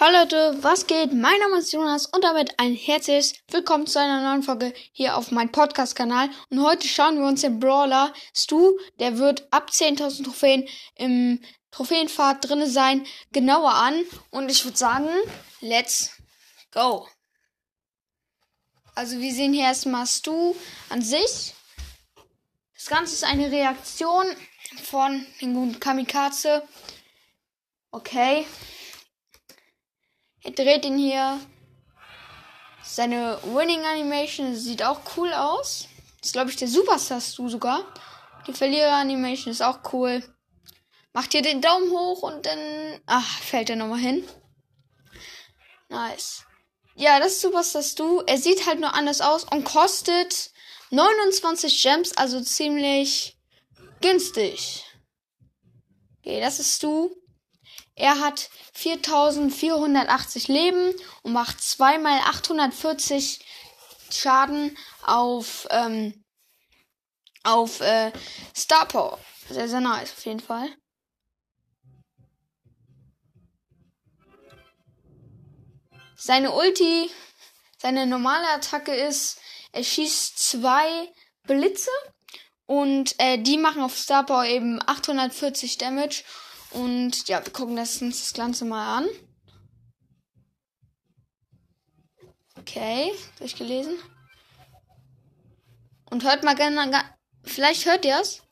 Hallo Leute, was geht? Mein Name ist Jonas und damit ein herzliches Willkommen zu einer neuen Folge hier auf meinem Podcast-Kanal. Und heute schauen wir uns den Brawler Stu, der wird ab 10.000 Trophäen im Trophäenpfad drinne sein, genauer an. Und ich würde sagen, let's go. Also wir sehen hier erstmal Stu an sich. Das Ganze ist eine Reaktion von den guten Kamikaze. Okay, dreht ihn hier. Seine Winning Animation sieht auch cool aus. Das ist, glaube ich, der Superstar Stu sogar. Die Verlierer Animation ist auch cool. Macht hier den Daumen hoch und dann. Ach, fällt er nochmal hin. Nice. Ja, das ist Superstar Stu. Er sieht halt nur anders aus und kostet 29 Gems, also ziemlich günstig. Okay, das ist Stu. Er hat 4480 Leben und macht zweimal 840 Schaden auf, ähm, auf äh, Star Power. Sehr, sehr nice, auf jeden Fall. Seine Ulti, seine normale Attacke ist, er schießt zwei Blitze und äh, die machen auf Star Power eben 840 Damage und ja, wir gucken das, uns das Ganze mal an. Okay, durchgelesen. Und hört mal gerne, vielleicht hört ihr es.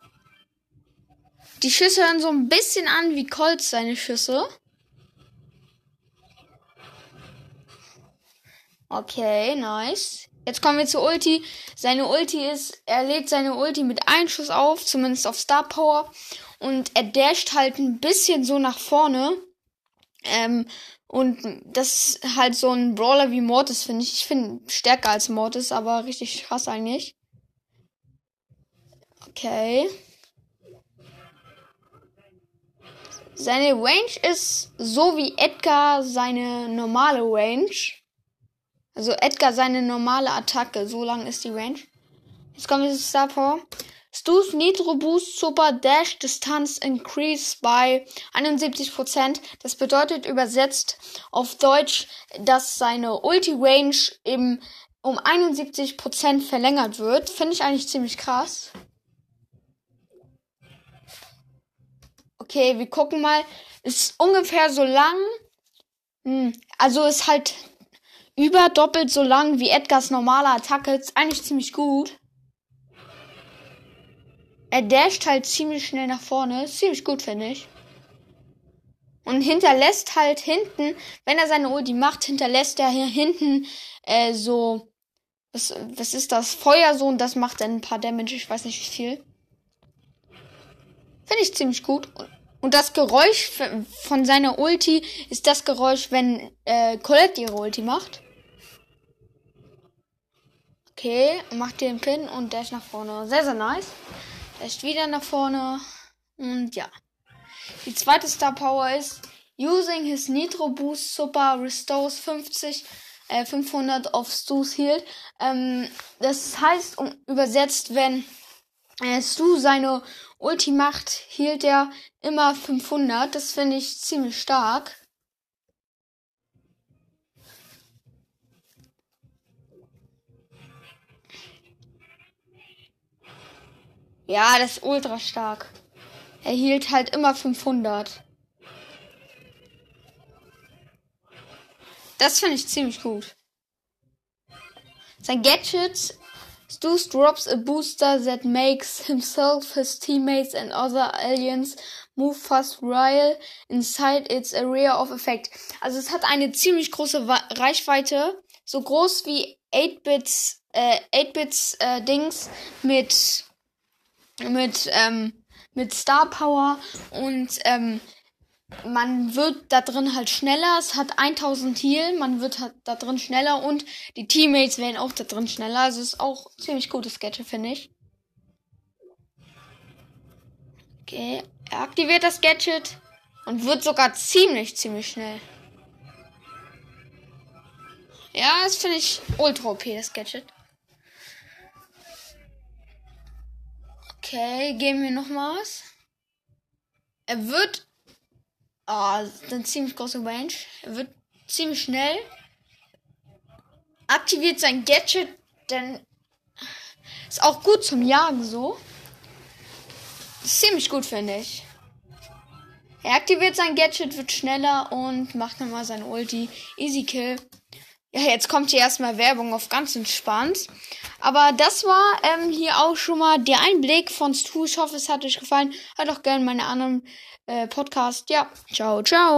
Die Schüsse hören so ein bisschen an wie Colts seine Schüsse. Okay, nice. Jetzt kommen wir zur Ulti. Seine Ulti ist, er lädt seine Ulti mit einem Schuss auf, zumindest auf Star Power. Und er dasht halt ein bisschen so nach vorne. Ähm, und das ist halt so ein Brawler wie Mortis, finde ich. Ich finde stärker als Mortis, aber richtig krass eigentlich. Okay. Seine Range ist so wie Edgar seine normale Range. Also Edgar seine normale Attacke. So lang ist die Range. Jetzt kommen wir zu Star Power. Stu's Nitro Boost Super Dash Distanz Increase by 71%. Das bedeutet übersetzt auf Deutsch, dass seine Ulti Range eben um 71% verlängert wird. Finde ich eigentlich ziemlich krass. Okay, wir gucken mal. Ist ungefähr so lang. Hm, also ist halt über doppelt so lang wie Edgars normale Attacke. Ist eigentlich ziemlich gut. Er dasht halt ziemlich schnell nach vorne. Ist ziemlich gut, finde ich. Und hinterlässt halt hinten, wenn er seine Ulti macht, hinterlässt er hier hinten äh, so. Was, was ist das? Feuer so und das macht dann ein paar Damage. Ich weiß nicht wie viel. Finde ich ziemlich gut. Und das Geräusch von seiner Ulti ist das Geräusch, wenn äh, Colette ihre Ulti macht. Okay, macht den Pin und dash nach vorne. Sehr, sehr nice. Dash wieder nach vorne. Und ja. Die zweite Star Power ist Using his Nitro Boost Super restores 50 äh, 500 of Stu's Healed. Ähm, das heißt, um, übersetzt, wenn äh, Stu seine Ulti macht, hielt er immer 500. Das finde ich ziemlich stark. Ja, das ist ultra stark. Er hielt halt immer 500. Das finde ich ziemlich gut. Sein Gadget Stu drops a booster that makes himself, his teammates and other aliens move fast while inside its area of effect. Also es hat eine ziemlich große Reichweite, so groß wie 8-Bits äh, 8-Bits äh, Dings mit mit, ähm, mit Star Power und ähm, man wird da drin halt schneller. Es hat 1000 Heal, man wird halt da drin schneller und die Teammates werden auch da drin schneller. Also ist auch ziemlich gutes Gadget, finde ich. Okay, er aktiviert das Gadget und wird sogar ziemlich, ziemlich schnell. Ja, das finde ich ultra OP, das Gadget. Okay, geben wir noch mal was. Er wird. Ah, oh, eine ziemlich große Range. Er wird ziemlich schnell. Aktiviert sein Gadget, denn ist auch gut zum Jagen so. Ziemlich gut, finde ich. Er aktiviert sein Gadget, wird schneller und macht nochmal sein Ulti. Easy Kill. Ja, jetzt kommt hier erstmal Werbung auf ganz entspannt. Aber das war ähm, hier auch schon mal der Einblick von Stu. Ich hoffe, es hat euch gefallen. Hört auch gerne meine anderen äh, Podcasts. Ja, ciao, ciao.